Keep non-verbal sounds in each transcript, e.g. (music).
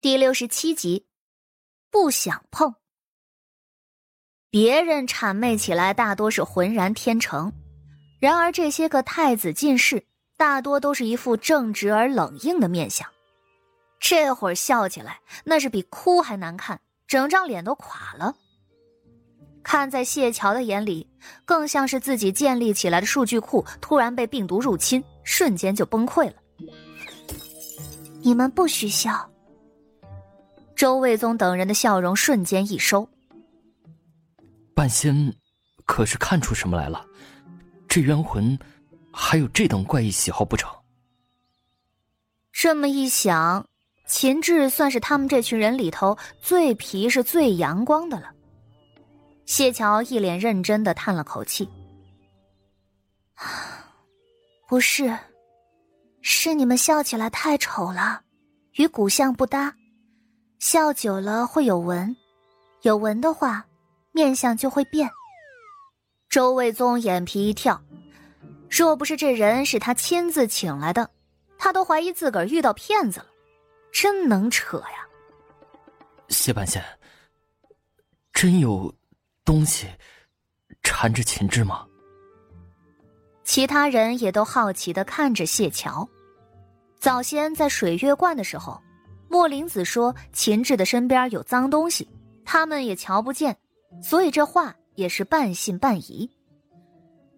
第六十七集，不想碰。别人谄媚起来大多是浑然天成，然而这些个太子进士大多都是一副正直而冷硬的面相。这会儿笑起来，那是比哭还难看，整张脸都垮了。看在谢桥的眼里，更像是自己建立起来的数据库突然被病毒入侵，瞬间就崩溃了。你们不许笑。周卫宗等人的笑容瞬间一收。半仙，可是看出什么来了？这冤魂还有这等怪异喜好不成？这么一想，秦志算是他们这群人里头最皮实、最阳光的了。谢桥一脸认真的叹了口气：“ (sighs) 不是，是你们笑起来太丑了，与骨相不搭。”笑久了会有纹，有纹的话，面相就会变。周卫宗眼皮一跳，若不是这人是他亲自请来的，他都怀疑自个儿遇到骗子了，真能扯呀！谢半仙，真有东西缠着秦志吗？其他人也都好奇的看着谢桥。早先在水月观的时候。莫林子说：“秦志的身边有脏东西，他们也瞧不见，所以这话也是半信半疑。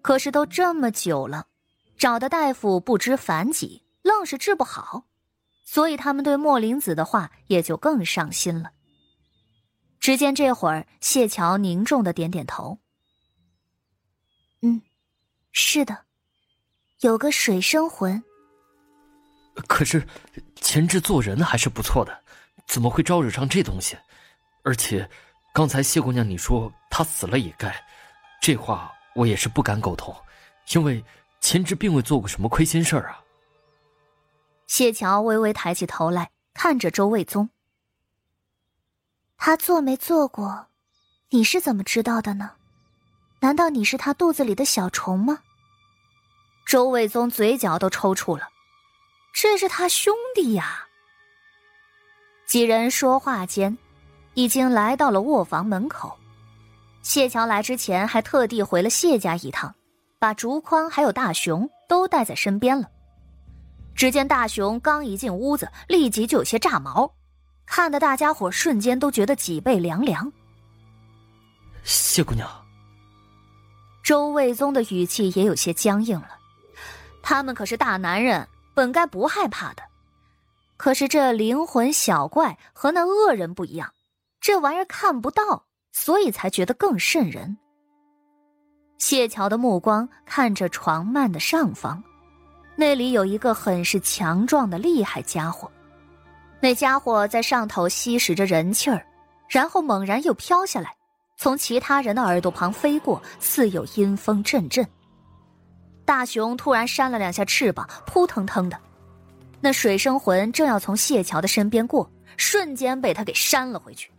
可是都这么久了，找的大夫不知凡几，愣是治不好，所以他们对莫林子的话也就更上心了。”只见这会儿，谢桥凝重的点点头：“嗯，是的，有个水生魂。”可是，秦志做人还是不错的，怎么会招惹上这东西？而且，刚才谢姑娘你说他死了也该，这话我也是不敢苟同，因为秦志并未做过什么亏心事儿啊。谢桥微微抬起头来看着周卫宗，他做没做过，你是怎么知道的呢？难道你是他肚子里的小虫吗？周卫宗嘴角都抽搐了。这是他兄弟呀！几人说话间，已经来到了卧房门口。谢桥来之前还特地回了谢家一趟，把竹筐还有大熊都带在身边了。只见大熊刚一进屋子，立即就有些炸毛，看得大家伙瞬间都觉得脊背凉凉。谢姑娘，周卫宗的语气也有些僵硬了。他们可是大男人。本该不害怕的，可是这灵魂小怪和那恶人不一样，这玩意儿看不到，所以才觉得更瘆人。谢桥的目光看着床幔的上方，那里有一个很是强壮的厉害家伙，那家伙在上头吸食着人气儿，然后猛然又飘下来，从其他人的耳朵旁飞过，似有阴风阵阵。大熊突然扇了两下翅膀，扑腾腾的，那水生魂正要从谢桥的身边过，瞬间被他给扇了回去。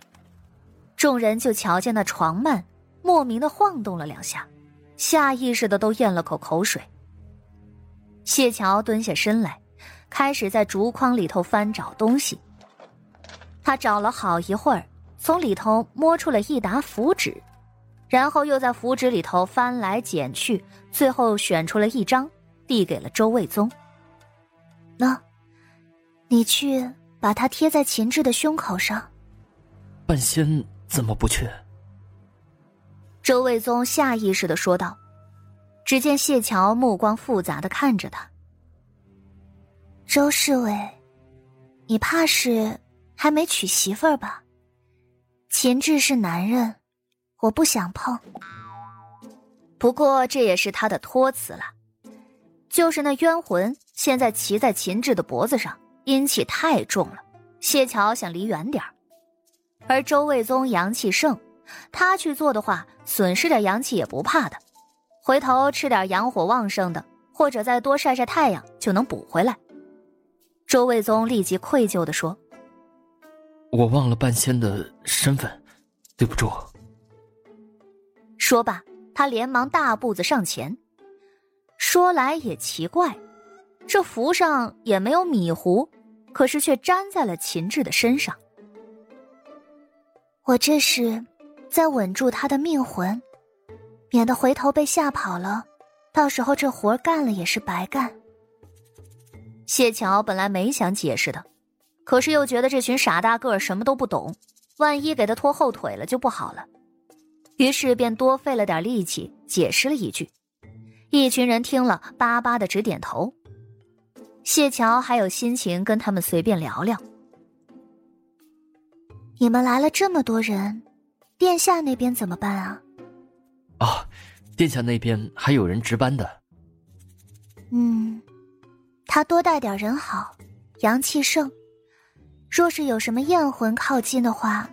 众人就瞧见那床幔莫名的晃动了两下，下意识的都咽了口口水。谢桥蹲下身来，开始在竹筐里头翻找东西。他找了好一会儿，从里头摸出了一沓符纸。然后又在符纸里头翻来捡去，最后选出了一张，递给了周卫宗。那，你去把它贴在秦志的胸口上。半仙怎么不去？周卫宗下意识的说道。只见谢桥目光复杂的看着他。周侍卫，你怕是还没娶媳妇儿吧？秦志是男人。我不想碰，不过这也是他的托词了。就是那冤魂现在骑在秦志的脖子上，阴气太重了。谢桥想离远点，而周卫宗阳气盛，他去做的话，损失点阳气也不怕的。回头吃点阳火旺盛的，或者再多晒晒太阳，就能补回来。周卫宗立即愧疚的说：“我忘了半仙的身份，对不住。”说罢，他连忙大步子上前。说来也奇怪，这符上也没有米糊，可是却粘在了秦志的身上。我这是在稳住他的命魂，免得回头被吓跑了，到时候这活干了也是白干。谢桥本来没想解释的，可是又觉得这群傻大个什么都不懂，万一给他拖后腿了就不好了，于是便多费了点力气解释了一句。一群人听了，巴巴的直点头。谢桥还有心情跟他们随便聊聊。你们来了这么多人，殿下那边怎么办啊？哦，殿下那边还有人值班的。嗯，他多带点人好，阳气盛。若是有什么艳魂靠近的话，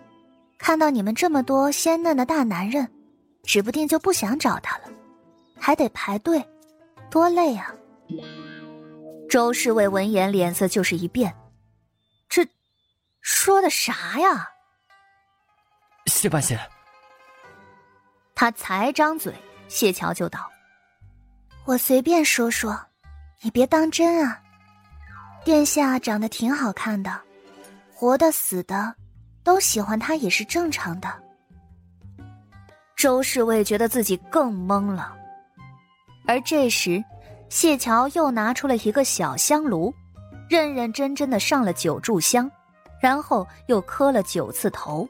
看到你们这么多鲜嫩的大男人，指不定就不想找他了，还得排队，多累啊！周侍卫闻言脸色就是一变，这说的啥呀？谢半仙，他才张嘴，谢桥就道：“我随便说说，你别当真啊。殿下长得挺好看的，活的死的，都喜欢他也是正常的。”周侍卫觉得自己更懵了，而这时，谢桥又拿出了一个小香炉，认认真真的上了九炷香，然后又磕了九次头。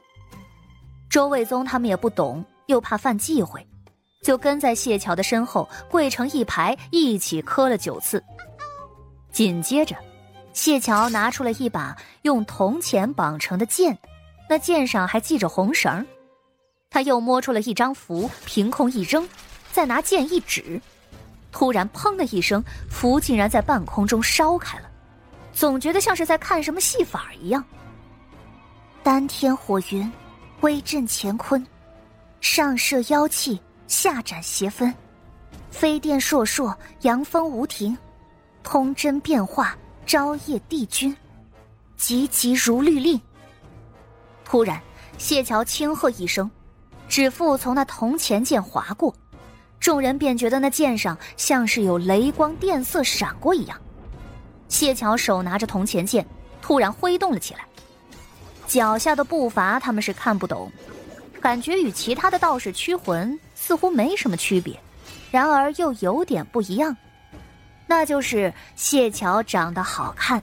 周卫宗他们也不懂，又怕犯忌讳，就跟在谢桥的身后跪成一排，一起磕了九次。紧接着，谢桥拿出了一把用铜钱绑成的剑，那剑上还系着红绳。他又摸出了一张符，凭空一扔，再拿剑一指，突然砰的一声，符竟然在半空中烧开了，总觉得像是在看什么戏法一样。丹天火云。威震乾坤，上摄妖气，下斩邪分，飞电烁烁，阳风无停，通真变化，朝夜帝君，急急如律令。突然，谢桥轻喝一声，指腹从那铜钱剑划过，众人便觉得那剑上像是有雷光电色闪过一样。谢桥手拿着铜钱剑，突然挥动了起来。脚下的步伐他们是看不懂，感觉与其他的道士驱魂似乎没什么区别，然而又有点不一样，那就是谢桥长得好看。